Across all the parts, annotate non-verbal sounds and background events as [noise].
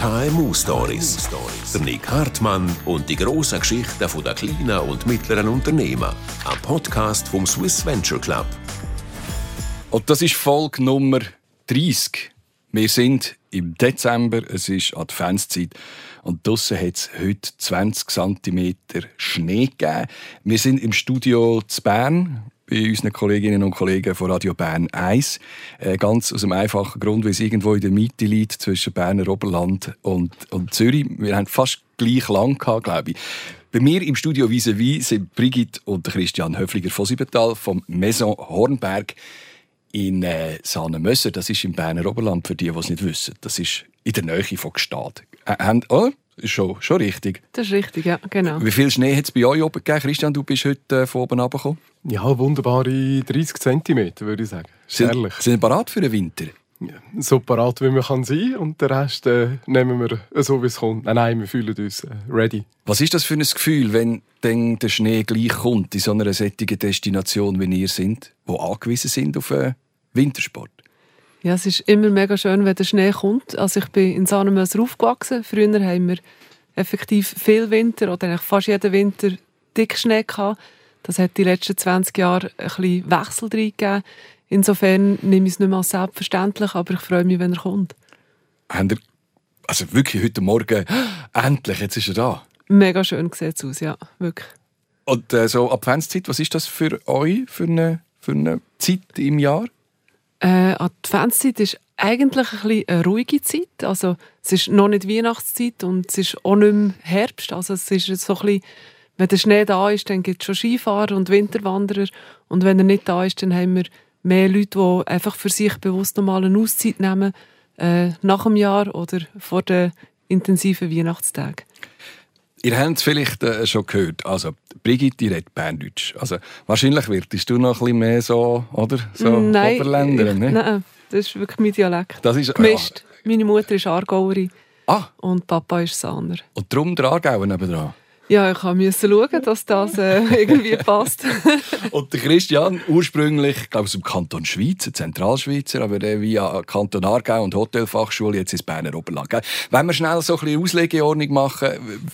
KMU Stories. Der Nick Hartmann und die grossen Geschichten der kleinen und mittleren Unternehmen. Ein Podcast vom Swiss Venture Club. Und das ist Folge Nummer 30. Wir sind im Dezember, es ist Adventszeit und draussen hat es heute 20 cm Schnee gegeben. Wir sind im Studio zu Bern bei unseren Kolleginnen und Kollegen von Radio Bern 1. Äh, ganz aus dem einfachen Grund, weil es irgendwo in der Mitte liegt zwischen Berner Oberland und, und Zürich. Wir haben fast gleich lang gehabt, glaube ich. Bei mir im Studio vis-à-vis sind Brigitte und Christian Höfliger von Siebental vom Maison Hornberg in äh, Sahnemösser. Das ist im Berner Oberland, für die, die es nicht wissen. Das ist in der Nähe von Gstaad. Äh, oh, schon, schon richtig. Das ist richtig, ja, genau. Wie viel Schnee hat es bei euch oben gegeben? Christian, du bist heute äh, von oben runtergekommen. Ja, wunderbare 30 cm, würde ich sagen. Sind, sind bereit für den Winter? Ja, so parat, wie man kann sein und den Rest äh, nehmen wir äh, so, wie es kommt. Nein, nein, wir fühlen uns äh, ready. Was ist das für ein Gefühl, wenn dann der Schnee gleich kommt in so einer sättigen Destination, wie ihr sind, wo angewiesen sind auf äh, Wintersport? Ja, es ist immer mega schön, wenn der Schnee kommt. Also ich bin in Sahnemöser aufgewachsen. Früher haben wir effektiv viel Winter oder eigentlich fast jeden Winter dick Schnee gehabt. Das hat die letzten 20 Jahre ein bisschen Wechsel reingegeben. Insofern nehme ich es nicht mehr als selbstverständlich, aber ich freue mich, wenn er kommt. Habt ihr, also wirklich heute Morgen, [gasps] endlich, jetzt ist er da. Mega schön sieht es aus, ja, wirklich. Und äh, so Adventszeit, was ist das für euch für eine, für eine Zeit im Jahr? Äh, Adventszeit ist eigentlich ein bisschen eine ruhige Zeit. Also, es ist noch nicht Weihnachtszeit und es ist auch nicht mehr Herbst. Also, es ist so ein bisschen, wenn der Schnee da ist, dann gibt es schon Skifahrer und Winterwanderer. Und wenn er nicht da ist, dann haben wir mehr Leute, die einfach für sich bewusst nochmal eine Auszeit nehmen, äh, nach dem Jahr oder vor den intensiven Weihnachtstagen. Ihr habt es vielleicht äh, schon gehört. Also, Brigitte redet Berndeutsch. Also, wahrscheinlich wirst du noch ein bisschen mehr so, oder? So nein, Oberländerin, ich, ne? nein, das ist wirklich mein Dialekt. Das ist, Gemischt. Meine Mutter ist Aargauerin Ah, und Papa ist Sahner. und darum der Aargauer nebenan. Ja, ich musste schauen, dass das äh, [laughs] irgendwie passt. [laughs] Und der Christian, ursprünglich, ich glaube aus dem Kanton Schweiz, ein Zentralschweizer, aber der via Kanton Aargau und Hotelfachschule jetzt ins Berner Oberland. gell? Wenn wir schnell so ein bisschen Auslegeordnung machen,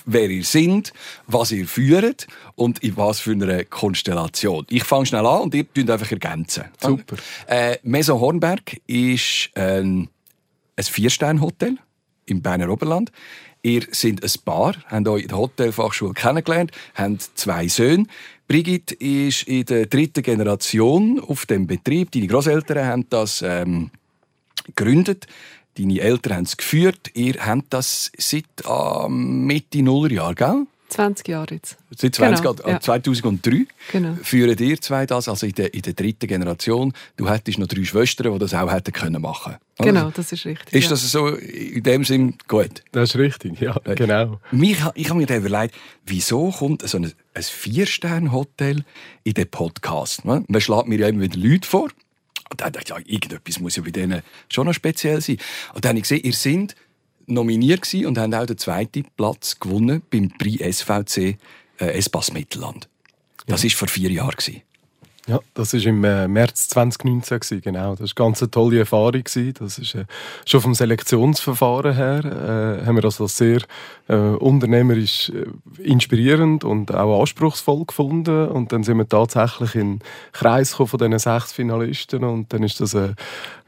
wer ihr seid, was ihr führt und in was für einer Konstellation. Ich fange schnell an und ihr tut einfach ergänzen. Super. Äh, Maison Hornberg ist ähm, ein Vier-Sterne-Hotel im Berner Oberland. Ihr seid ein Paar, habt euch in der Hotelfachschule kennengelernt, habt zwei Söhne. Brigitte ist in der dritten Generation auf dem Betrieb. Deine Großeltern haben das ähm, gegründet. Deine Eltern haben es geführt. Ihr habt das seit äh, Mitte Nullerjahr, gell? 20 Jahre jetzt. Seit 20, Genau, äh, ja. 2003 Genau. führen ihr zwei das, also in der, in der dritten Generation. Du hättest noch drei Schwestern, die das auch hätten können machen können. Genau, das ist richtig. Ist ja. das so in dem Sinn gut? Das ist richtig, ja, genau. Mich, ich habe mir dann überlegt, wieso kommt so ein, ein Vier-Sterne-Hotel in den Podcast? ne? Man schlägt mir ja immer wieder Leute vor. Und dann dachte ich, ja, irgendetwas muss ja bei denen schon noch speziell sein. Und dann habe ich gesehen, ihr seid nominiert und habt auch den zweiten Platz gewonnen beim Prix SVC äh, Espace Mittelland. Das war vor vier Jahren. Ja, das war im äh, März 2019, gewesen, genau. Das war eine ganz tolle Erfahrung. Das ist, äh, schon vom Selektionsverfahren her äh, haben wir das als sehr äh, unternehmerisch äh, inspirierend und auch anspruchsvoll gefunden. Und dann sind wir tatsächlich in den Kreis von diesen sechs Finalisten und dann ist das ein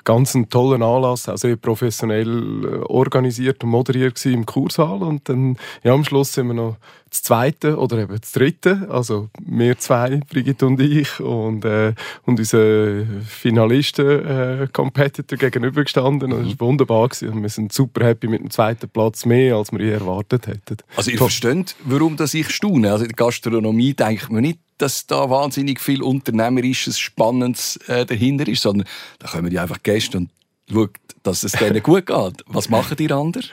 ganz ein toller Anlass, auch sehr professionell äh, organisiert und moderiert gewesen im Kursaal. Und dann ja, am Schluss sind wir noch das Zweite oder eben das Dritte, also wir zwei, Brigitte und ich und, äh, und unser Finalisten-Competitor gegenübergestanden. Und es war wunderbar. Gewesen. Und wir sind super happy mit dem zweiten Platz, mehr als wir je erwartet hätten. Also ihr Top. versteht, warum das ich staune. Also in der Gastronomie denkt man nicht, dass da wahnsinnig viel Unternehmerisches, Spannendes äh, dahinter ist, sondern da kommen die einfach Gäste und schauen, dass es denen gut geht. Was machen die anders?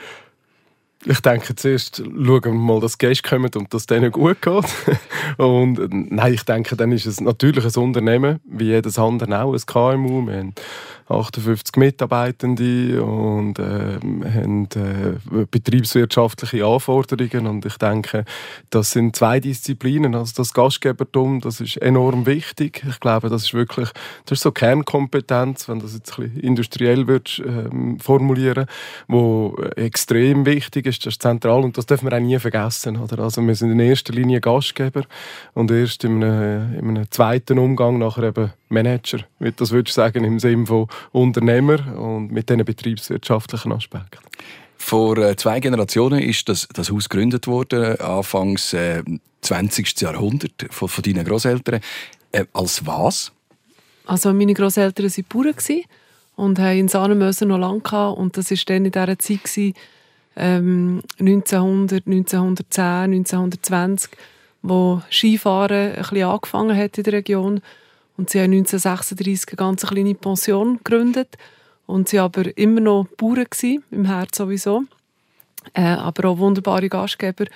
Ich denke, zuerst schauen wir mal, dass Gäste kommen und dass es denen gut geht. [laughs] Und äh, nein, ich denke, dann ist es natürlich ein Unternehmen, wie jedes andere auch, ein KMU. Wir haben 58 Mitarbeitende und äh, haben äh, betriebswirtschaftliche Anforderungen und ich denke, das sind zwei Disziplinen, also das Gastgebertum, das ist enorm wichtig. Ich glaube, das ist wirklich, das ist so Kernkompetenz, wenn das jetzt ein bisschen industriell wird äh, formulieren, wo extrem wichtig ist, das ist zentral und das dürfen wir auch nie vergessen, oder? Also wir sind in erster Linie Gastgeber und erst in einem, in einem zweiten Umgang nachher eben Manager, wie das würdest du sagen, im Sinne von Unternehmer und mit diesen betriebswirtschaftlichen Aspekten. Vor äh, zwei Generationen ist das, das Haus gegründet worden, Anfangs äh, 20. Jahrhundert von, von deinen Großeltern. Äh, als was? Also meine Großeltern waren Bauern und haben in Sahnemöser noch lange gehabt. und das war dann in dieser Zeit gewesen, ähm, 1900, 1910, 1920, wo Skifahren ein bisschen angefangen hat in der Region und sie haben 1936 eine ganz kleine Pension gegründet und sie aber immer noch Bauern gewesen, im Herz sowieso, äh, aber auch wunderbare Gastgeber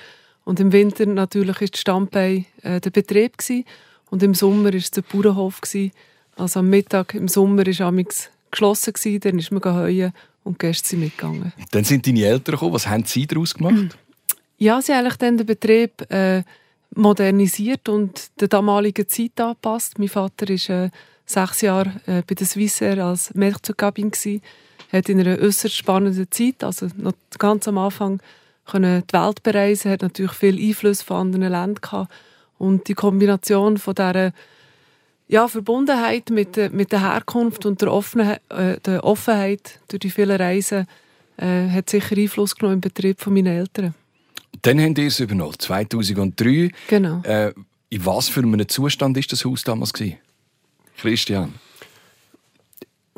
und im Winter natürlich ist die Stammbei äh, der Betrieb gewesen, und im Sommer ist es der Bauernhof gewesen. Also am Mittag im Sommer ist amigs geschlossen gewesen, dann ist man heuen und die Gäste sind mitgegangen. Dann sind deine Eltern gekommen. Was haben sie daraus gemacht? Ja, sie haben eigentlich dann den Betrieb äh, modernisiert und der damaligen Zeit angepasst. Mein Vater war äh, sechs Jahre äh, bei der Swissair als Melkzugkabin hat in einer äußerst spannenden Zeit, also noch ganz am Anfang, können die Welt bereisen, hat natürlich viel Einfluss von anderen Ländern gehabt. und die Kombination von dieser ja, Verbundenheit mit, der, mit der Herkunft und der, Offenheit, äh, der Offenheit durch die vielen Reisen äh, hat sicher Einfluss genommen im Betrieb von meinen Eltern. Dann haben die es übernommen, 2003. Genau. Äh, in was für einem Zustand war das Haus damals? Gewesen? Christian?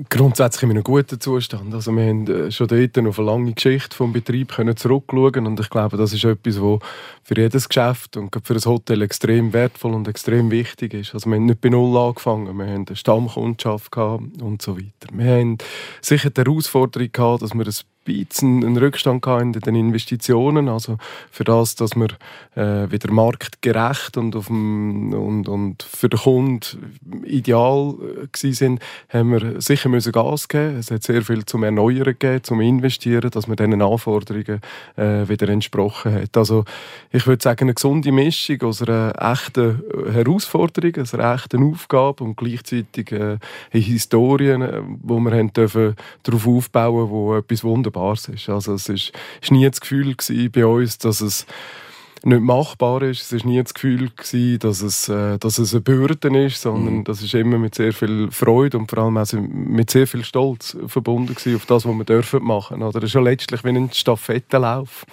Grundsätzlich in einem guten Zustand. Also wir haben äh, schon dort auf eine lange Geschichte vom Betrieb können zurückschauen und ich glaube, das ist etwas, was für jedes Geschäft und für ein Hotel extrem wertvoll und extrem wichtig ist. Also wir haben nicht bei Null angefangen, wir haben eine Stammkundschaft gehabt und so weiter. Wir haben sicher die Herausforderung gehabt, dass wir ein bisschen einen Rückstand in den Investitionen, also für das, dass wir äh, wieder marktgerecht und, auf dem, und, und für den Kunden ideal äh, sind, haben wir sicher müssen Gas geben. Es hat sehr viel zum Erneuern gegeben, zum Investieren, dass man diesen Anforderungen äh, wieder entsprochen hat. Also ich würde sagen eine gesunde Mischung aus einer echten Herausforderung, aus einer echten Aufgabe und gleichzeitig äh, Historien, äh, wo wir haben dürfen darauf aufbauen, wo etwas wunderbar Wunderbares ist. Also es ist, ist nie das Gefühl bei uns, dass es nicht machbar ist. Es war nie das Gefühl, gewesen, dass, es, äh, dass es eine Bürde ist, sondern mhm. das ist immer mit sehr viel Freude und vor allem auch mit sehr viel Stolz verbunden gewesen auf das, was wir dürfen machen. Oder es ist ja letztlich wie ein Stafettenlauf.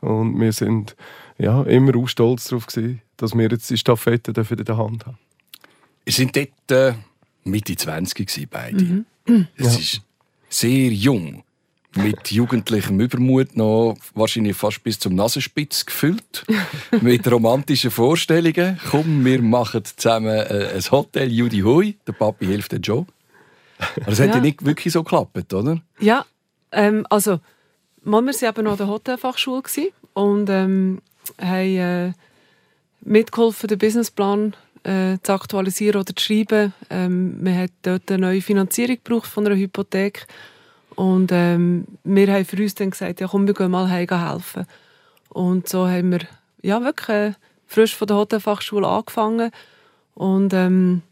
Und wir sind ja, immer auch stolz darauf gewesen, dass wir jetzt die Stafette in der Hand haben. Wir sind dort äh, Mitte 20 beide. Mhm. Es ja. ist sehr jung mit jugendlichem Übermut noch wahrscheinlich fast bis zum Nasenspitz gefüllt. [laughs] mit romantischen Vorstellungen. Komm, wir machen zusammen äh, ein Hotel, Judy Hui. Der Papi hilft der Joe. Aber das hat ja nicht wirklich so geklappt, oder? Ja, ähm, also wir waren eben noch an der Hotelfachschule und ähm, haben äh, mitgeholfen, den Businessplan äh, zu aktualisieren oder zu schreiben. Ähm, wir hat dort eine neue Finanzierung gebraucht von einer Hypothek und ähm, wir haben für uns dann gesagt, ja komm, wir gehen mal heim helfen. Und so haben wir ja, wirklich äh, frisch von der Hotelfachschule angefangen. Und ähm,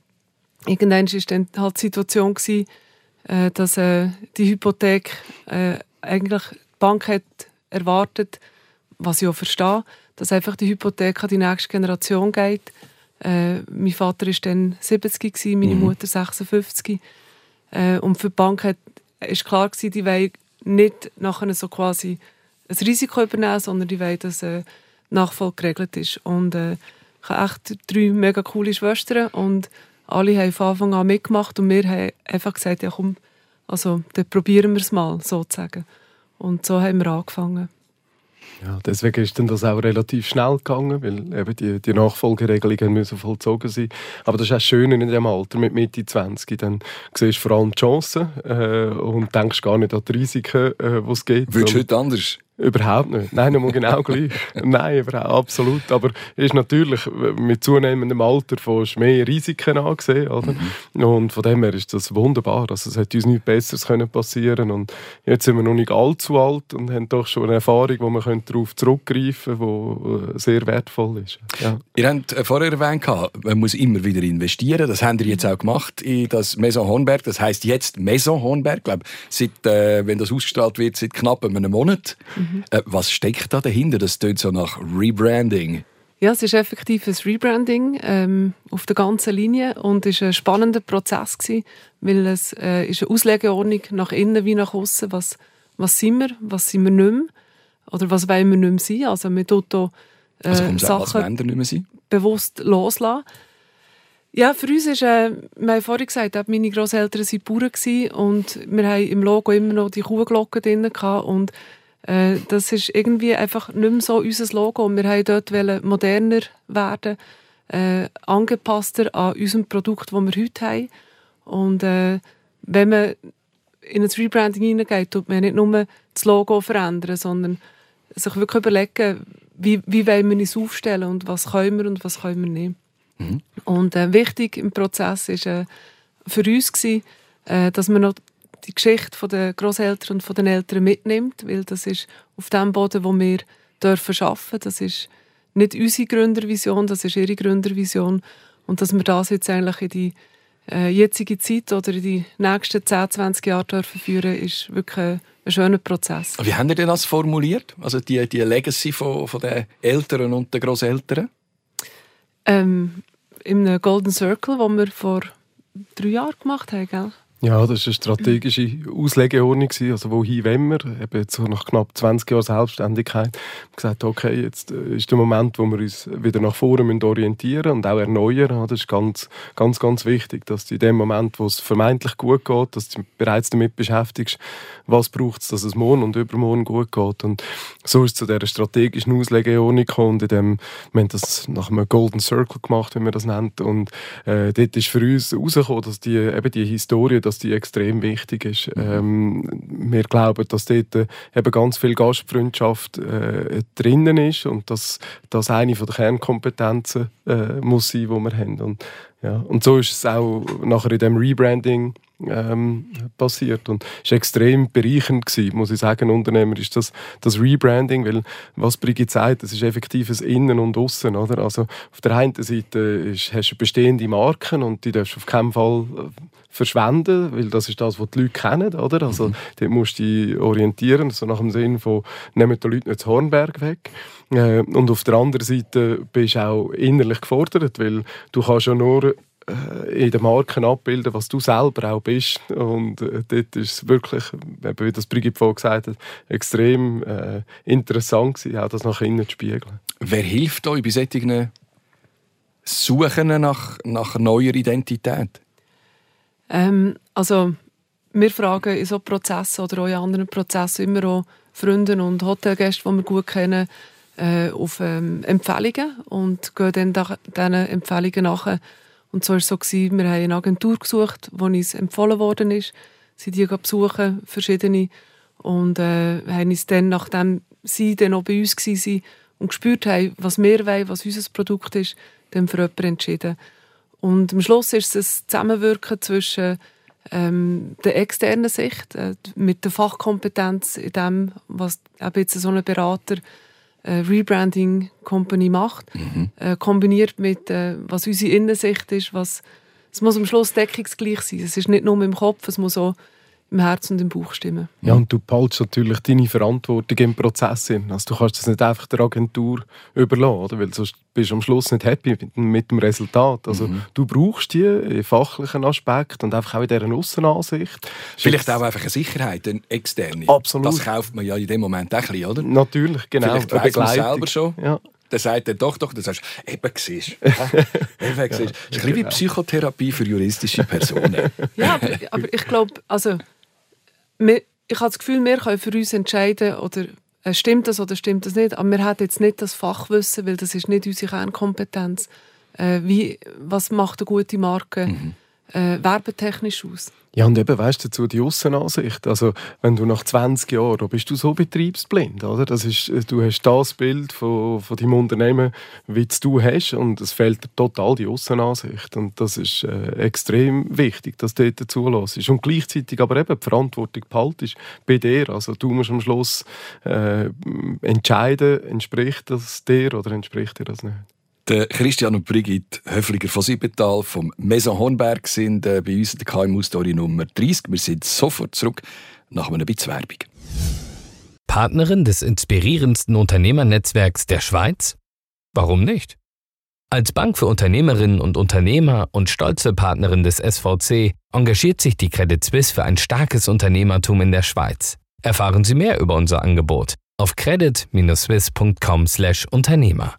irgendwann war dann halt die Situation, gewesen, äh, dass äh, die Hypothek äh, eigentlich die Bank hat erwartet, was ich auch verstehe, dass einfach die Hypothek an die nächste Generation geht. Äh, mein Vater war dann 70, gewesen, meine mhm. Mutter 56. Äh, und für die Bank hat ist klar gewesen, die wollen nicht nachher so quasi ein Risiko übernehmen, sondern die wollen, dass äh, Nachfolge geregelt ist. Und äh, ich habe echt drei mega coole Schwestern und alle haben von Anfang an mitgemacht und wir haben einfach gesagt, ja komm, also dann probieren wir es mal, sozusagen. Und so haben wir angefangen. Ja, deswegen ist dann das auch relativ schnell gegangen, weil eben die, die Nachfolgeregelungen müssen vollzogen sein. Aber das ist auch schön in dem Alter mit Mitte 20. Dann siehst du vor allem die Chancen äh, und denkst gar nicht an die Risiken, äh, die es gibt. Würdest du heute anders Überhaupt nicht. Nein, nochmal genau gleich. [laughs] Nein, überhaupt, absolut. Aber ist natürlich mit zunehmendem Alter von mehr Risiken angesehen. Oder? Mhm. Und von dem her ist das wunderbar. Also, es hätte uns nichts Besseres können passieren Und jetzt sind wir noch nicht allzu alt und haben doch schon eine Erfahrung, wo man darauf zurückgreifen könnte, die sehr wertvoll ist. Ja. Ihr habt vorher erwähnt, man muss immer wieder investieren. Das habt ihr jetzt auch gemacht in das Maison Hornberg. Das heißt jetzt Maison Hornberg. Ich glaube, seit, äh, wenn das ausgestrahlt wird, seit knapp einem Monat. Mhm. Äh, was steckt da dahinter? Das klingt so nach Rebranding. Ja, es ist effektiv ein Rebranding ähm, auf der ganzen Linie und es war ein spannender Prozess, gewesen, weil es äh, ist eine Auslegeordnung nach innen wie nach außen. Was, was sind wir, was sind wir nicht mehr oder was wollen wir nicht mehr sein? Also wir tun hier, äh, also Sachen bewusst loslassen. Ja, für uns ist, äh, wir haben vorhin gesagt, meine Großeltern waren Bauern und wir haben im Logo immer noch die Kuhglocke drin und äh, das ist irgendwie einfach nicht mehr so unser Logo. Wir wollten dort moderner werden, äh, angepasster an unserem Produkt, das wir heute haben. Und äh, wenn man in ein Rebranding hineingeht, tut man nicht nur das Logo verändern, sondern sich wirklich überlegen, wie, wie wollen wir uns aufstellen und was können wir und was können wir nicht. Mhm. Und äh, wichtig im Prozess war äh, für uns, gewesen, äh, dass wir noch die Geschichte der Großeltern und von den Eltern mitnimmt, weil das ist auf dem Boden, wo wir dürfen schaffen. Das ist nicht unsere Gründervision, das ist ihre Gründervision und dass wir das jetzt eigentlich in die äh, jetzige Zeit oder in die nächsten 10, 20 Jahre dürfen führen, ist wirklich ein, ein schöner Prozess. Wie haben ihr denn das formuliert? Also die, die Legacy von, von den Eltern und den Großeltern? Ähm, Im Golden Circle, den wir vor drei Jahren gemacht haben, gell? Ja, das war eine strategische Auslegeordnung. Also wohin wollen wir? Eben jetzt nach knapp 20 Jahren Selbstständigkeit. Haben gesagt, okay, jetzt äh, ist der Moment, wo wir uns wieder nach vorne orientieren und auch erneuern. Das ist ganz, ganz, ganz wichtig, dass du in dem Moment, wo es vermeintlich gut geht, dass du bereits damit beschäftigst, was braucht es, dass es morgen und übermorgen gut geht. Und so ist es zu dieser strategischen Auslegeordnung gekommen. Und in dem, wir haben das nach einem Golden Circle gemacht, wie man das nennt. Und äh, dort ist für uns herausgekommen, dass die, eben die Historie, dass die extrem wichtig ist. Mhm. Ähm, wir glauben, dass dort äh, eben ganz viel Gastfreundschaft äh, drinnen ist und dass das eine von der Kernkompetenzen äh, muss sein, die wir haben. Und, ja, und so ist es auch nachher in dem Rebranding ähm, passiert und es war extrem bereichernd gewesen, muss ich sagen, Unternehmer ist das, das Rebranding, weil was Brigitte sagt, das ist effektives Innen und Aussen, oder? Also auf der einen Seite ist, hast du bestehende Marken und die darfst du auf keinen Fall äh, verschwenden, weil das ist das, was die Leute kennen, oder? Also mhm. dort musst du dich orientieren, so nach dem Sinn von nehmen die Leute nicht zu Hornberg weg. Äh, und auf der anderen Seite bist du auch innerlich gefordert, weil du kannst ja nur in den Marken abbilden, was du selber auch bist. Und äh, dort ist es wirklich, wie das Brigitte vorhin gesagt hat, extrem äh, interessant gewesen, auch das nach innen zu spiegeln. Wer hilft euch bei solchen Suchen nach, nach neuer Identität? Ähm, also, wir fragen in so Prozessen oder auch in anderen Prozessen immer auch Freunde und Hotelgäste, die wir gut kennen, äh, auf ähm, Empfehlungen und gehen dann diesen Empfehlungen nach und so war es so, gewesen, wir haben eine Agentur gesucht, die uns empfohlen worden ist. Sie die besuchen, verschiedene. Und äh, haben uns dann, nachdem sie dann auch bei uns waren und gespürt haben, was wir wollen, was unser Produkt ist, dann für jemanden entschieden. Und am Schluss ist es ein Zusammenwirken zwischen ähm, der externen Sicht, äh, mit der Fachkompetenz in dem, was jetzt so ein Berater Rebranding Company macht, mhm. äh, kombiniert mit, äh, was unsere Innensicht ist, was es muss am Schluss deckungsgleich sein. Es ist nicht nur im Kopf, es muss auch im Herz und im Bauch stimmen. Ja, und du behaltest natürlich deine Verantwortung im Prozess hin. Also du kannst das nicht einfach der Agentur überlassen, oder? weil sonst bist du am Schluss nicht happy mit, mit dem Resultat. Also mhm. du brauchst die im fachlichen Aspekt und einfach auch in dieser Aussenansicht. Vielleicht auch einfach eine Sicherheit, eine externe. Absolut. Das kauft man ja in dem Moment auch ein bisschen, oder? Natürlich, genau. Vielleicht weiss man selber schon. Ja dann sagt er doch, doch, dann sagst du, eben siehst du. [laughs] eben siehst. Das ist ein bisschen wie genau. Psychotherapie für juristische Personen. ja, aber, aber ich glaube, also ich habe das Gefühl, wir können für uns entscheiden, oder äh, stimmt das oder stimmt das nicht. Aber wir haben jetzt nicht das Fachwissen, weil das ist nicht unsere Kernkompetenz. Äh, wie, was macht eine gute Marke? Mhm. Äh, werbetechnisch aus? Ja, und eben, weißt du, dazu die Aussenansicht. Also, wenn du nach 20 Jahren, da bist du so betriebsblind, oder? Das ist, äh, du hast das Bild von, von deinem Unternehmen, wie du hast, und es fehlt dir total die Aussenansicht. Und das ist äh, extrem wichtig, dass du dort zulässt. Und gleichzeitig aber eben die Verantwortung behaltest bei dir. Also, du musst am Schluss äh, entscheiden, entspricht das dir oder entspricht dir das nicht. Der Christian und Brigitte Höfliger von Siebental vom Maison Hornberg sind äh, bei uns in der KMU-Story Nummer 30. Wir sind sofort zurück nach einem bisschen. Partnerin des inspirierendsten Unternehmernetzwerks der Schweiz? Warum nicht? Als Bank für Unternehmerinnen und Unternehmer und stolze Partnerin des SVC engagiert sich die Credit Suisse für ein starkes Unternehmertum in der Schweiz. Erfahren Sie mehr über unser Angebot auf credit-swiss.com/Unternehmer.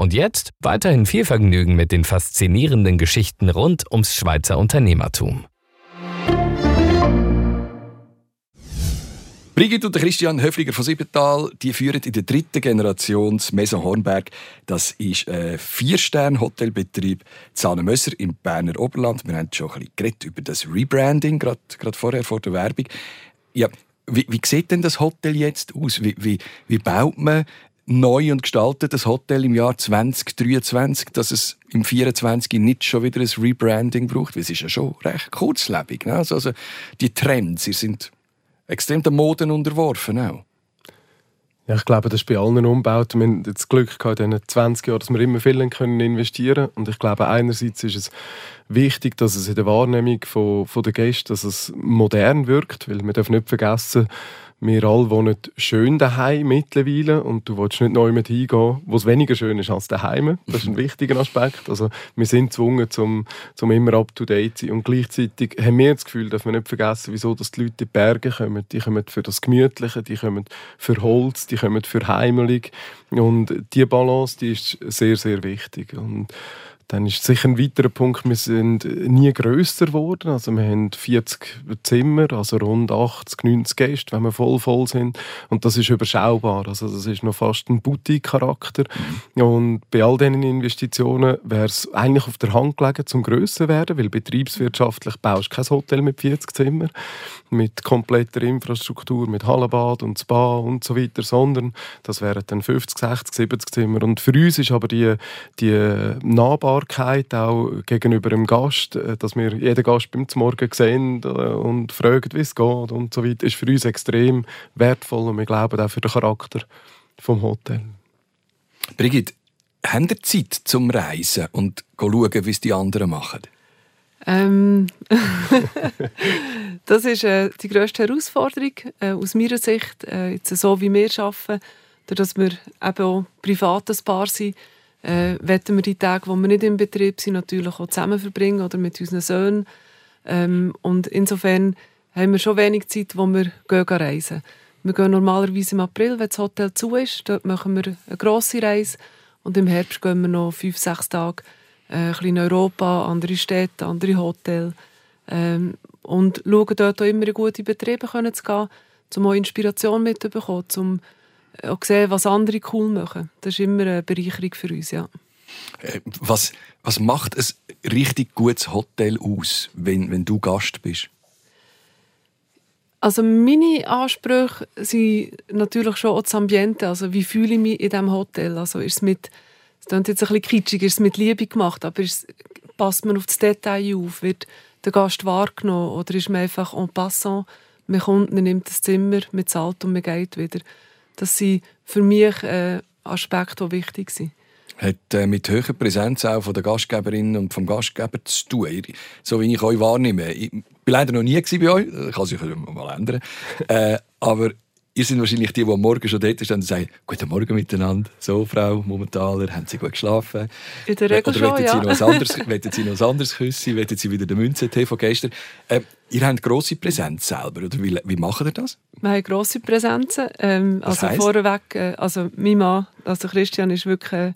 Und jetzt weiterhin viel Vergnügen mit den faszinierenden Geschichten rund ums Schweizer Unternehmertum. Brigitte und Christian Höfliger von Siebental, die führen in der dritten Generation das Maison Hornberg. Das ist ein Vier-Sterne-Hotelbetrieb Zahnemösser im Berner Oberland. Wir haben schon ein bisschen geredet über das Rebranding, gerade, gerade vorher vor der Werbung. Ja, wie, wie sieht denn das Hotel jetzt aus? Wie, wie, wie baut man neu und gestaltet das Hotel im Jahr 2023, dass es im 2024 nicht schon wieder ein Rebranding braucht, weil es ist ja schon recht kurzlebig. Ne? Also, also die Trends, sie sind extrem der Moden unterworfen auch. Ja, ich glaube, das ist bei allen Umbauten. Wir haben das Glück gehabt in diesen 20 Jahren, dass wir immer viel investieren können. Und ich glaube, einerseits ist es wichtig, dass es in der Wahrnehmung von, von der Gäste dass es modern wirkt, weil wir dürfen nicht vergessen, wir alle wohnen schön daheim mittlerweile und du willst nicht neu mit hingehen, wo es weniger schön ist als daheim. Das ist ein [laughs] wichtiger Aspekt. Also wir sind gezwungen, zum, zum immer up to date zu sein und gleichzeitig haben wir das Gefühl, dass wir nicht vergessen, wieso dass die Leute in die Berge kommen. Die kommen für das Gemütliche, die kommen für Holz, die kommen für Heimelig und die Balance, die ist sehr sehr wichtig und dann ist sicher ein weiterer Punkt, wir sind nie grösser geworden. Also wir haben 40 Zimmer, also rund 80, 90 Gäste, wenn wir voll voll sind. Und das ist überschaubar. Also das ist noch fast ein Boutique-Charakter. Mhm. Und bei all diesen Investitionen wäre es eigentlich auf der Hand gelegen, zum grösser werden, weil betriebswirtschaftlich baust du kein Hotel mit 40 Zimmern, mit kompletter Infrastruktur, mit Hallenbad und Spa und so weiter, sondern das wären dann 50, 60, 70 Zimmer. Und für uns ist aber die, die Nahbar Nahbarkeit auch gegenüber dem Gast, äh, dass wir jeden Gast beim Morgen sehen äh, und fragen, wie es geht und so weiter, ist für uns extrem wertvoll und wir glauben auch für den Charakter vom Hotel. Brigitte, habt ihr Zeit zum Reisen und schauen, wie es die anderen machen? Ähm, [laughs] das ist äh, die grösste Herausforderung äh, aus meiner Sicht, äh, jetzt so wie wir arbeiten, dass wir eben auch privates Paar sind, äh, wollen wir die Tage, wo wir nicht im Betrieb sind, natürlich auch zusammen verbringen oder mit unseren Söhnen. Ähm, und insofern haben wir schon wenig Zeit, wo wir gehen reisen. Wir gehen normalerweise im April, wenn das Hotel zu ist. Dort machen wir eine grosse Reise. Und im Herbst gehen wir noch fünf, sechs Tage äh, in Europa, andere Städte, andere Hotels. Ähm, und schauen dort auch immer in gute Betriebe zu gehen, um auch Inspiration mitzubekommen, um auch sehen, was andere cool machen. Das ist immer eine Bereicherung für uns, ja. Äh, was, was macht ein richtig gutes Hotel aus, wenn, wenn du Gast bist? Also meine Ansprüche sind natürlich schon auch das Ambiente. Also wie fühle ich mich in diesem Hotel? Also ist es mit, es klingt jetzt ein bisschen kitschig, ist es mit Liebe gemacht, aber ist, passt man auf das Detail auf? Wird der Gast wahrgenommen oder ist man einfach en passant? Man kommt, man nimmt das Zimmer, man zahlt und man geht wieder. Das sind für mich äh, Aspekte, die wichtig sind. Hat äh, mit höherer Präsenz auch von der Gastgeberin und vom Gastgeber zu tun. So wie ich euch wahrnehme. Ich war leider noch nie bei euch, kann sich mal ändern. äh, aber ihr seid wahrscheinlich die, die am Morgen schon dort stehen und sagen, guten Morgen miteinander, so Frau Momentaler, haben Sie gut geschlafen? In der Regel Oder schon, ja. [laughs] Sie noch was anderes, Sie noch was anderes küssen? Wollen Sie wieder den Münze von gestern? Äh, ihr habt grosse Präsenz selber, oder wie, wie macht ihr das? Wir haben grosse Präsenzen. Ähm, also heisst? vorweg, äh, also mein Mann, also Christian, ist wirklich äh,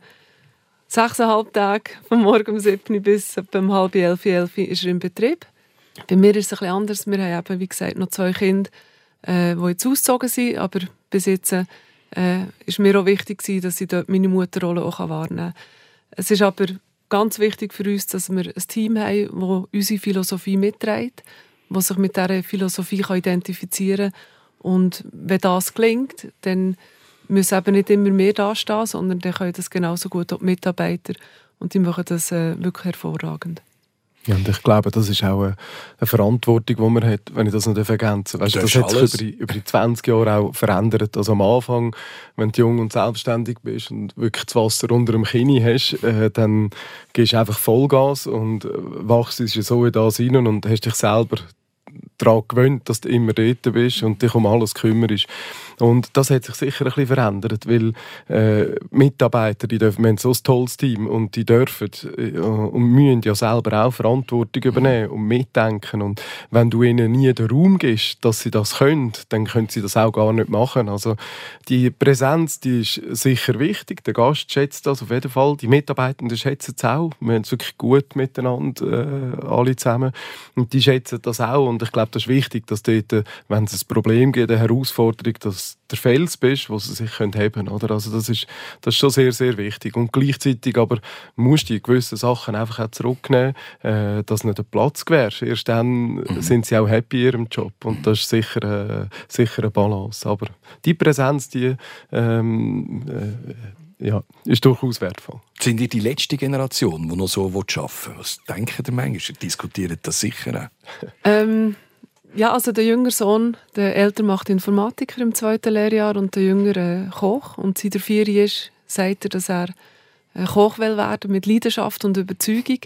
sechseinhalb Tage, von morgen um sieben bis um halb elf, elf ist er im Betrieb. Bei mir ist es ein bisschen anders. Wir haben eben, wie gesagt, noch zwei Kinder äh, die jetzt ausgezogen sind. Aber bis jetzt äh, ist mir auch wichtig, gewesen, dass ich dort meine Mutterrolle auch wahrnehmen kann. Es ist aber ganz wichtig für uns, dass wir ein Team haben, das unsere Philosophie mitträgt, das sich mit dieser Philosophie identifizieren kann. Und wenn das gelingt, dann müssen eben nicht immer mehr dastehen, sondern dann können das genauso gut auch die Mitarbeiter und die machen das äh, wirklich hervorragend. Ja, und ich glaube, das ist auch eine, eine Verantwortung, die man hat, wenn ich das noch ergänzen darf. Weißt, das, das hat sich über die, über die 20 Jahre auch verändert. Also am Anfang, wenn du jung und selbstständig bist und wirklich das Wasser unter dem Kinn hast, äh, dann gehst du einfach Vollgas und äh, wachst so in das rein und hast dich selber daran gewöhnt, dass du immer dort bist und dich um alles kümmerst. Und das hat sich sicher ein bisschen verändert, weil äh, Mitarbeiter, die dürfen, wir haben so ein tolles Team und die dürfen äh, und müssen ja selber auch Verantwortung übernehmen und mitdenken. Und wenn du ihnen nie den Raum gibst, dass sie das können, dann können sie das auch gar nicht machen. Also die Präsenz, die ist sicher wichtig. Der Gast schätzt das auf jeden Fall. Die Mitarbeitenden schätzen es auch. Wir haben es wirklich gut miteinander, äh, alle zusammen. Und die schätzen das auch. Und ich glaube, das ist wichtig, dass dort, äh, wenn es ein Problem gibt, eine Herausforderung, dass der Fels bist, wo sie sich heben können. Oder? Also das, ist, das ist schon sehr, sehr wichtig. Und gleichzeitig aber musst du gewisse Sachen einfach auch zurücknehmen, äh, dass du nicht den Platz gewährst. Erst dann mhm. sind sie auch happy in ihrem Job. Und das ist sicher, äh, sicher eine Balance. Aber die Präsenz, die ähm, äh, ja, ist durchaus wertvoll. Sind ihr die letzte Generation, die noch so arbeiten will? Was denken ihr manchmal? Diskutiert das sicher auch? Ähm, ja, also der jüngere Sohn, der älter macht Informatiker im zweiten Lehrjahr und der jüngere Koch. Und seit er vier ist, sagt er, dass er Koch will werden mit Leidenschaft und Überzeugung.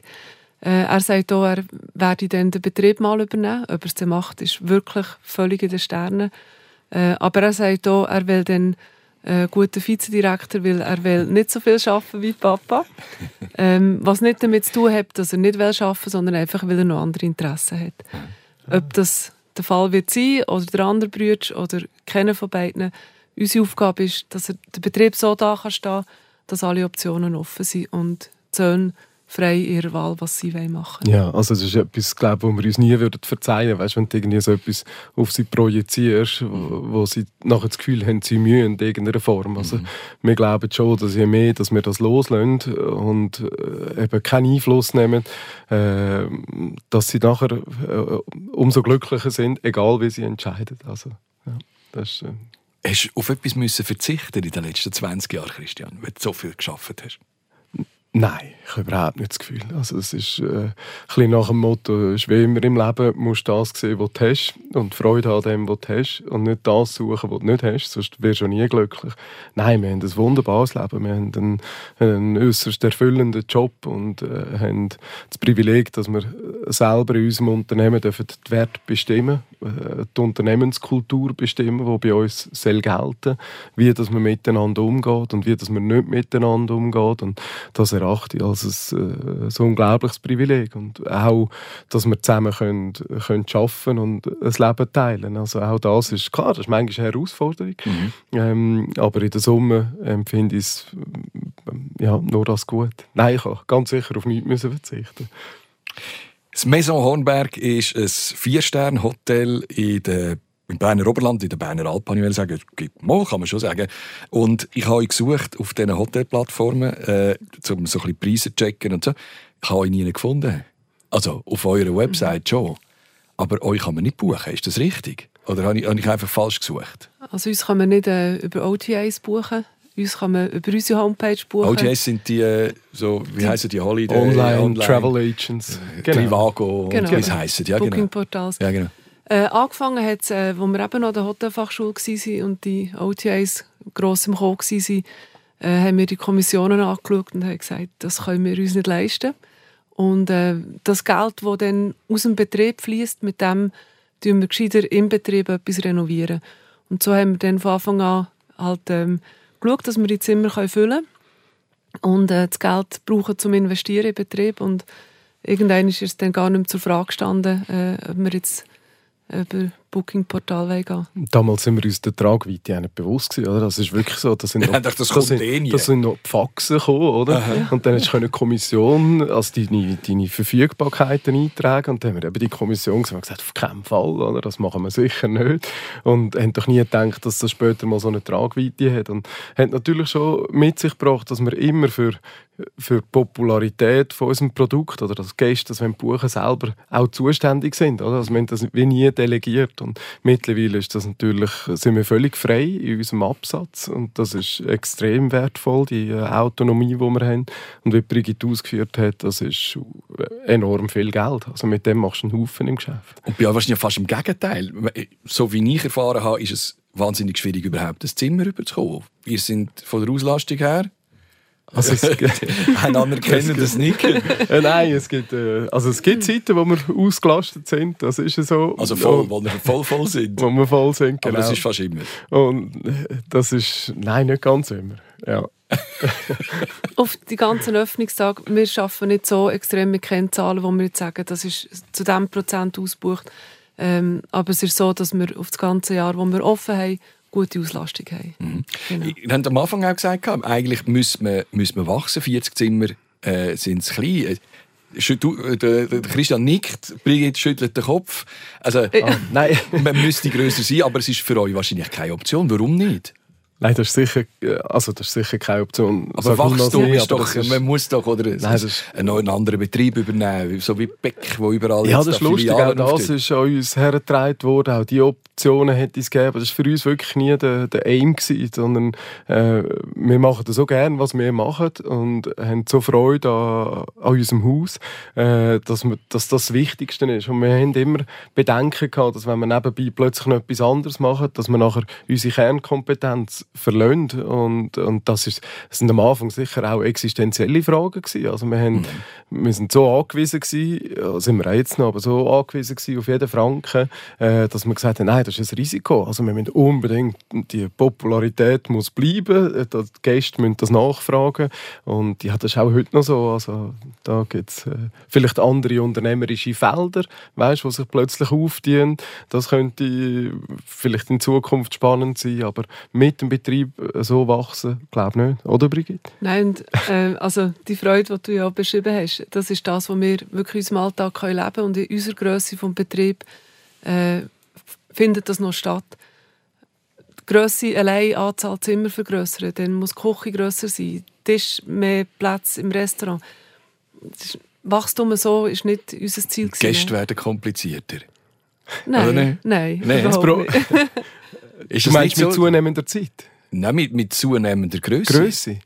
Äh, er sagt auch, er werde dann den Betrieb mal übernehmen. Ob er es dann macht, ist wirklich völlig in den Sternen. Äh, aber er sagt auch, er will dann äh, guter Vizedirektor, weil er will nicht so viel arbeiten wie Papa. [laughs] ähm, was nicht damit zu tun hat, dass er nicht will arbeiten, sondern einfach, weil er noch andere Interessen hat. Ob das der Fall wird sein, oder der andere Bruder oder keiner von beiden. Unsere Aufgabe ist, dass der Betrieb so da kann stehen, dass alle Optionen offen sind und die Söhne frei in ihrer Wahl, was sie machen wollen. Ja, also das ist etwas, glaube ich, wir uns nie würden verzeihen würden. Wenn du irgendwie so etwas auf sie projizierst, wo, wo sie nachher das Gefühl haben, sie mühen in irgendeiner Form. Also mhm. wir glauben schon, dass je mehr dass wir das loslösen und äh, eben keinen Einfluss nehmen, äh, dass sie nachher äh, umso glücklicher sind, egal wie sie entscheiden. Also, ja, das ist, äh Hast du auf etwas müssen verzichten in den letzten 20 Jahren, Christian, wenn du so viel geschafft hast? Nein, ich habe überhaupt nicht das Gefühl. Also es ist äh, ein bisschen nach dem Motto, ist wie immer im Leben, musst du das sehen, was du hast und Freude an dem, was du hast und nicht das suchen, was du nicht hast, sonst wirst du nie glücklich. Nein, wir haben ein wunderbares Leben, wir haben einen, einen äußerst erfüllenden Job und äh, haben das Privileg, dass wir selber in unserem Unternehmen dürfen die Werte bestimmen, äh, die Unternehmenskultur bestimmen, die bei uns soll gelten wie dass man miteinander umgeht und wie dass man nicht miteinander umgeht und das erachte ich als ein, äh, so unglaubliches Privileg. Und auch, dass wir zusammen können, können arbeiten und ein Leben teilen. Also auch das ist klar, das ist manchmal eine Herausforderung. Mhm. Ähm, aber in der Summe empfinde ich es ja, nur als gut. Nein, ich kann ganz sicher auf nichts verzichten. Das Maison Hornberg ist ein Vier-Sterne-Hotel in der im Berner Oberland, in der Berner Alpen, ich will sagen, mal kann man schon sagen. Und ich habe euch gesucht auf diesen Hotelplattformen, äh, um so ein bisschen Preise zu checken und so. Ich habe euch nie gefunden. Also auf eurer Website mhm. schon. Aber euch kann man nicht buchen, ist das richtig? Oder habe ich, habe ich einfach falsch gesucht? Also uns kann man nicht äh, über OTAs buchen. Uns kann man über unsere Homepage buchen. OTAs sind die, äh, so, wie die heißen die Holiday? Online, Online Travel Agents. Äh, genau. Trivago, genau. wie es heissen. Ja, genau. Booking Portals. Ja, genau. Äh, angefangen hat es, äh, wo wir eben an der Hotelfachschule waren und die OTAs gross im Kommen waren, äh, haben wir die Kommissionen angeschaut und haben gesagt, das können wir uns nicht leisten. Und äh, das Geld, das dann aus dem Betrieb fließt, mit dem tun wir gescheiter im Betrieb etwas renovieren. Und so haben wir dann von Anfang an halt, ähm, geschaut, dass wir die Zimmer können füllen können und äh, das Geld brauchen zum Investieren im Betrieb. Und irgendwann ist es dann gar nicht mehr zur Frage gestanden, äh, ob wir jetzt über Booking-Portal gehen Damals sind wir uns der Tragweite auch nicht bewusst gewesen, oder? Das ist wirklich so. Das sind Ja, noch, das das kommt sind, eh das sind noch die Faxen gekommen, oder? Und dann hast du eine Kommission, also deine, deine Verfügbarkeiten eintragen und dann haben wir eben die Kommission gesagt, gesagt, auf keinen Fall, oder? Das machen wir sicher nicht. Und haben doch nie gedacht, dass das später mal so eine Tragweite hat. Und hat natürlich schon mit sich gebracht, dass wir immer für für die Popularität von unserem Produkt oder dass Gäste, das buchen, selber auch zuständig sind. Oder? Also wir haben das wie nie delegiert und mittlerweile ist das natürlich, sind wir völlig frei in unserem Absatz und das ist extrem wertvoll, die äh, Autonomie, die wir haben. Und wie Brigitte ausgeführt hat, das ist enorm viel Geld. Also mit dem machst du einen Haufen im Geschäft. Und bei euch wahrscheinlich fast im Gegenteil. So wie ich erfahren habe, ist es wahnsinnig schwierig, überhaupt das Zimmer überzukommen. Wir sind von der Auslastung her Also es, [laughs] das nicht. [laughs] äh, nein, es gibt, äh, also es gibt Zeiten, wo wir ausgelastet sind, das ist ja so. Also voll, wo wir voll voll sind. [laughs] wo wir voll sind, genau. Aber das ist fast immer. Und äh, das ist, nein, nicht ganz immer. Ja. Auf die ganzen Öffnungstage, wir arbeiten nicht so extrem mit Kennzahlen, wo wir jetzt sagen, das ist zu diesem Prozent ausgebucht. Ähm, aber es ist so, dass wir auf das ganze Jahr, wo wir offen haben, gute Auslastung haben. Genau. Ihr habt am Anfang auch gesagt, eigentlich müssen wir, müssen wir wachsen. 40 Zimmer äh, sind zu klein. Äh, du- äh, Der, der Christian nickt, Brigitte schüttelt den Kopf. Also, Ah, nein. [laughs] man müsste grösser sein, aber es ist für euch wahrscheinlich keine Option. Warum nicht? Nein, das ist sicher, äh, also das ist sicher keine Option. Aber mal Wachstum so, ist doch, ist- man muss doch oder, Nein, das ist- einen, einen anderen Betrieb übernehmen, so wie Beck, wo überall Ja, das ist lustig. Auch das ist an uns hergetragen worden. Auch die Optionen hätte es gegeben. Das war für uns wirklich nie der, der Aim, gewesen, sondern äh, wir machen das so gerne, was wir machen und haben so Freude an, an unserem Haus, äh, dass, wir, dass das das Wichtigste ist. Und wir haben immer Bedenken gehabt, dass wenn wir nebenbei plötzlich noch etwas anderes machen, dass wir nachher unsere Kernkompetenz verlieren. Und, und das, ist, das sind am Anfang sicher auch existenzielle Fragen gewesen. Also wir, haben, wir sind so angewiesen gewesen, sind wir auch jetzt noch, aber so angewiesen gewesen auf jeden Franken, äh, dass wir gesagt haben, nein, das ist ein Risiko. Also wir müssen unbedingt, die Popularität muss bleiben, äh, die Gäste müssen das nachfragen und ja, das ist auch heute noch so. Also da gibt es äh, vielleicht andere unternehmerische Felder, weißt, die sich plötzlich auftun. Das könnte vielleicht in Zukunft spannend sein, aber mit dem Betrieb äh, so wachsen, glaube ich nicht. Oder Brigitte? Nein, und, äh, also die Freude, die du ja beschrieben hast, das ist das, was wir wirklich in unserem Alltag können leben können. Und in unserer Größe vom Betrieb äh, findet das noch statt. Die Grösse allein, Anzahl Zimmer vergrößern, dann muss die Küche grösser sein, Tisch, mehr Platz im Restaurant. Das ist- Wachstum so ist nicht unser Ziel. gewesen, Gäste werden komplizierter. Nein, nein, Nein, nicht. [laughs] Ist das meinst nicht mit so? zunehmender Zeit? Nein, mit, mit zunehmender Größe. Größe.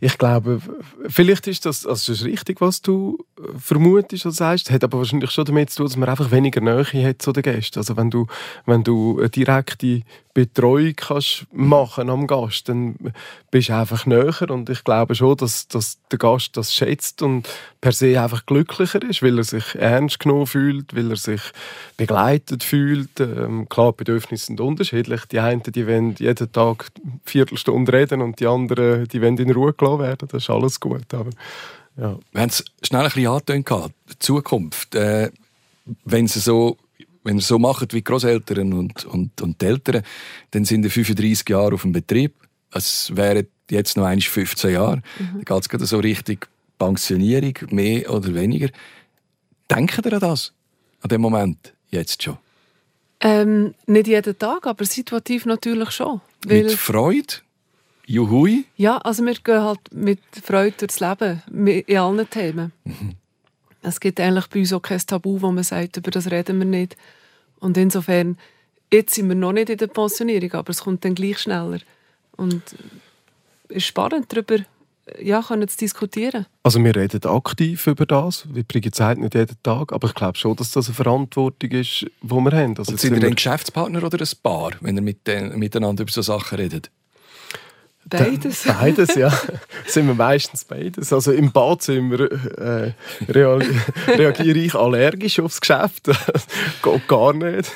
Ich glaube, vielleicht ist das, also ist richtig, was du vermutest oder sagst, hat aber wahrscheinlich schon damit zu tun, dass man einfach weniger Nähe hat zu den Gästen. Also wenn du, wenn du eine direkte Betreuung kannst machen am Gast, dann bist du einfach näher und ich glaube schon, dass, dass der Gast das schätzt und per se einfach glücklicher ist, weil er sich ernst genommen fühlt, weil er sich begleitet fühlt. Ähm, klar, Bedürfnisse sind unterschiedlich. Die einen, die wollen jeden Tag eine Viertelstunde reden und die anderen, die wollen in Ruhe gelassen werden. Das ist alles gut. Aber, ja. Wir haben es schnell ein bisschen angetönt, die Zukunft. Äh, wenn sie so wenn ihr so macht wie Großeltern und, und, und die Eltern, dann sind ihr 35 Jahre auf dem Betrieb. Es wären jetzt noch eigentlich 15 Jahre. Dann geht es gerade so richtig Pensionierung, mehr oder weniger. Denkt ihr an das? An dem Moment? Jetzt schon? Ähm, nicht jeden Tag, aber situativ natürlich schon. Mit Freude? Juhui? Ja, also wir gehen halt mit Freude durchs Leben, in allen Themen. Es gibt eigentlich bei uns auch kein Tabu, wo man sagt, über das reden wir nicht. Und insofern, jetzt sind wir noch nicht in der Pensionierung, aber es kommt dann gleich schneller. Und es ist spannend, darüber ja, können zu diskutieren. Also wir reden aktiv über das, wie Brigitte sagt, nicht jeden Tag, aber ich glaube schon, dass das eine Verantwortung ist, die wir haben. Also Und sind ihr wir- ein Geschäftspartner oder ein Paar, wenn ihr mit den, miteinander über so Sachen redet? Beides. Beides, ja. [laughs] sind wir meistens beides. Also im Bad sind wir, äh, [laughs] reagiere ich allergisch aufs Geschäft. [laughs] Geht gar nicht.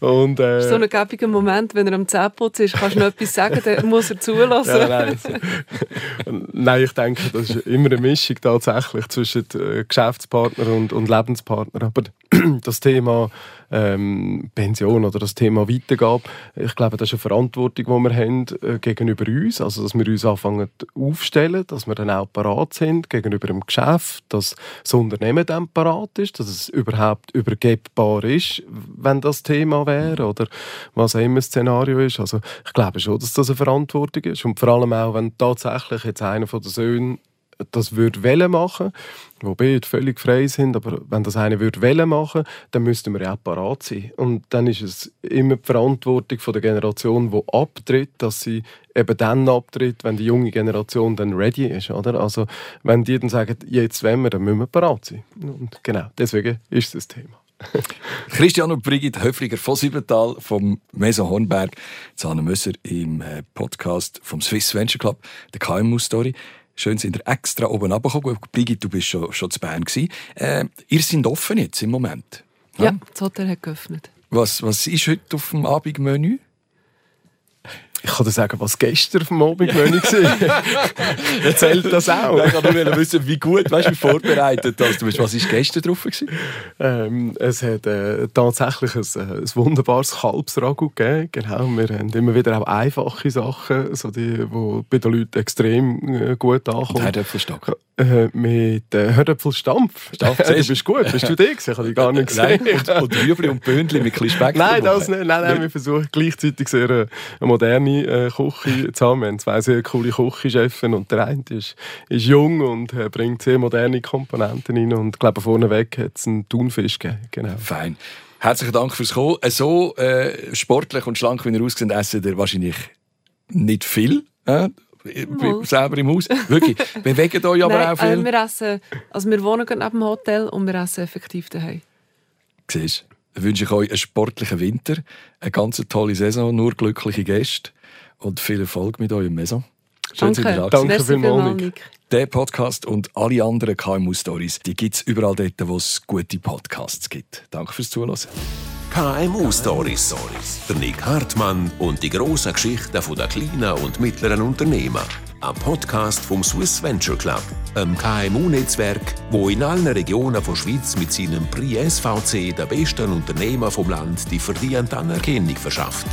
Und, äh, so ein gäbiger Moment, wenn er am Zähneputz ist, kannst du noch etwas sagen, dann muss er zulassen. ja, nein. nein, ich denke, das ist immer eine Mischung tatsächlich zwischen äh, Geschäftspartner und, und Lebenspartner. Aber [clears throat] das Thema ähm, Pension oder das Thema Weitergabe. Ich glaube, das ist eine Verantwortung, die wir haben äh, gegenüber uns, also dass wir uns anfangen aufstellen, dass wir dann auch parat sind gegenüber dem Geschäft, dass das Unternehmen dann parat ist, dass es überhaupt übergebbar ist, wenn das Thema wäre oder was auch immer das Szenario ist. Also ich glaube schon, dass das eine Verantwortung ist und vor allem auch, wenn tatsächlich jetzt einer von den Söhnen das würde Welle machen, wo beide völlig frei sind, aber wenn das eine würde Welle machen, dann müssten wir ja auch parat sein. Und dann ist es immer die Verantwortung von der Generation, die abtritt, dass sie eben dann abtritt, wenn die junge Generation dann ready ist, oder? Also wenn die dann sagen, jetzt wollen wir, dann müssen wir parat sein. Und genau, deswegen ist das Thema. [laughs] Christian und Brigitte Höfliger von Siebental vom Maison Hornberg, Zahne Mösser im äh, Podcast vom Swiss Venture Club, der KMU Story. Schön sind ihr extra oben runtergekommen. Brigitte, du bist schon, schon zu Bern. Äh, ihr seid offen jetzt im Moment? Ja, ja das Hotel hat geöffnet. Was, was ist heute auf dem Abendmenü? Ich kann dir sagen, was gestern auf dem Abendmenü war. [laughs] Erzählt das auch. Ich kann nur wissen, wie gut, weißt, wie vorbereitet das du bist. Was war gestern drauf? Ähm, es hat äh, tatsächlich ein, äh, ein wunderbares Kalbsragu gegeben. Genau, wir haben immer wieder auch einfache Sachen, so die, die bei den Leuten extrem äh, gut ankommen. Und Herdöpfelstock? Äh, mit äh, Herdöpfelstampf. Stampf, du bist gut, bist du dich? Ich habe dich gar nicht gesehen. Nein, und, und Rüebli und Böndli mit ein Speck. Nein, das nicht. Nein, nein, wir versuchen gleichzeitig sehr eine moderne äh, Küche zu haben. Wir haben zwei sehr coole Küchenchefs und der eine ist, ist jung und äh, bringt sehr moderne Komponenten rein und ich glaube, vorneweg hat es einen Thunfisch gegeben. Genau. Fein. Herzlichen Dank fürs Kommen. Äh, so äh, sportlich und schlank, wie ihr aussieht, essen ihr wahrscheinlich nicht viel. Äh? selber im Haus. Wirklich. Bewegen euch aber Nein, auch viel. Äh, wir, essen, also wir wohnen neben dem Hotel und wir essen effektiv daheim. Siehst du? wünsche ich euch einen sportlichen Winter, eine ganz tolle Saison, nur glückliche Gäste und viel Erfolg mit eurem Maison. Schön, Danke. dass ihr da Danke vielmals, Nick. Der Podcast und alle anderen KMU-Stories, die gibt es überall dort, wo es gute Podcasts gibt. Danke fürs Zuhören. KMU Stories. Der Nick Hartmann und die grossen Geschichten der kleinen und mittleren Unternehmen. Ein Podcast vom Swiss Venture Club, einem KMU-Netzwerk, wo in allen Regionen der Schweiz mit seinem Prix SVC den besten Unternehmen vom Land die verdiente Anerkennung verschafft.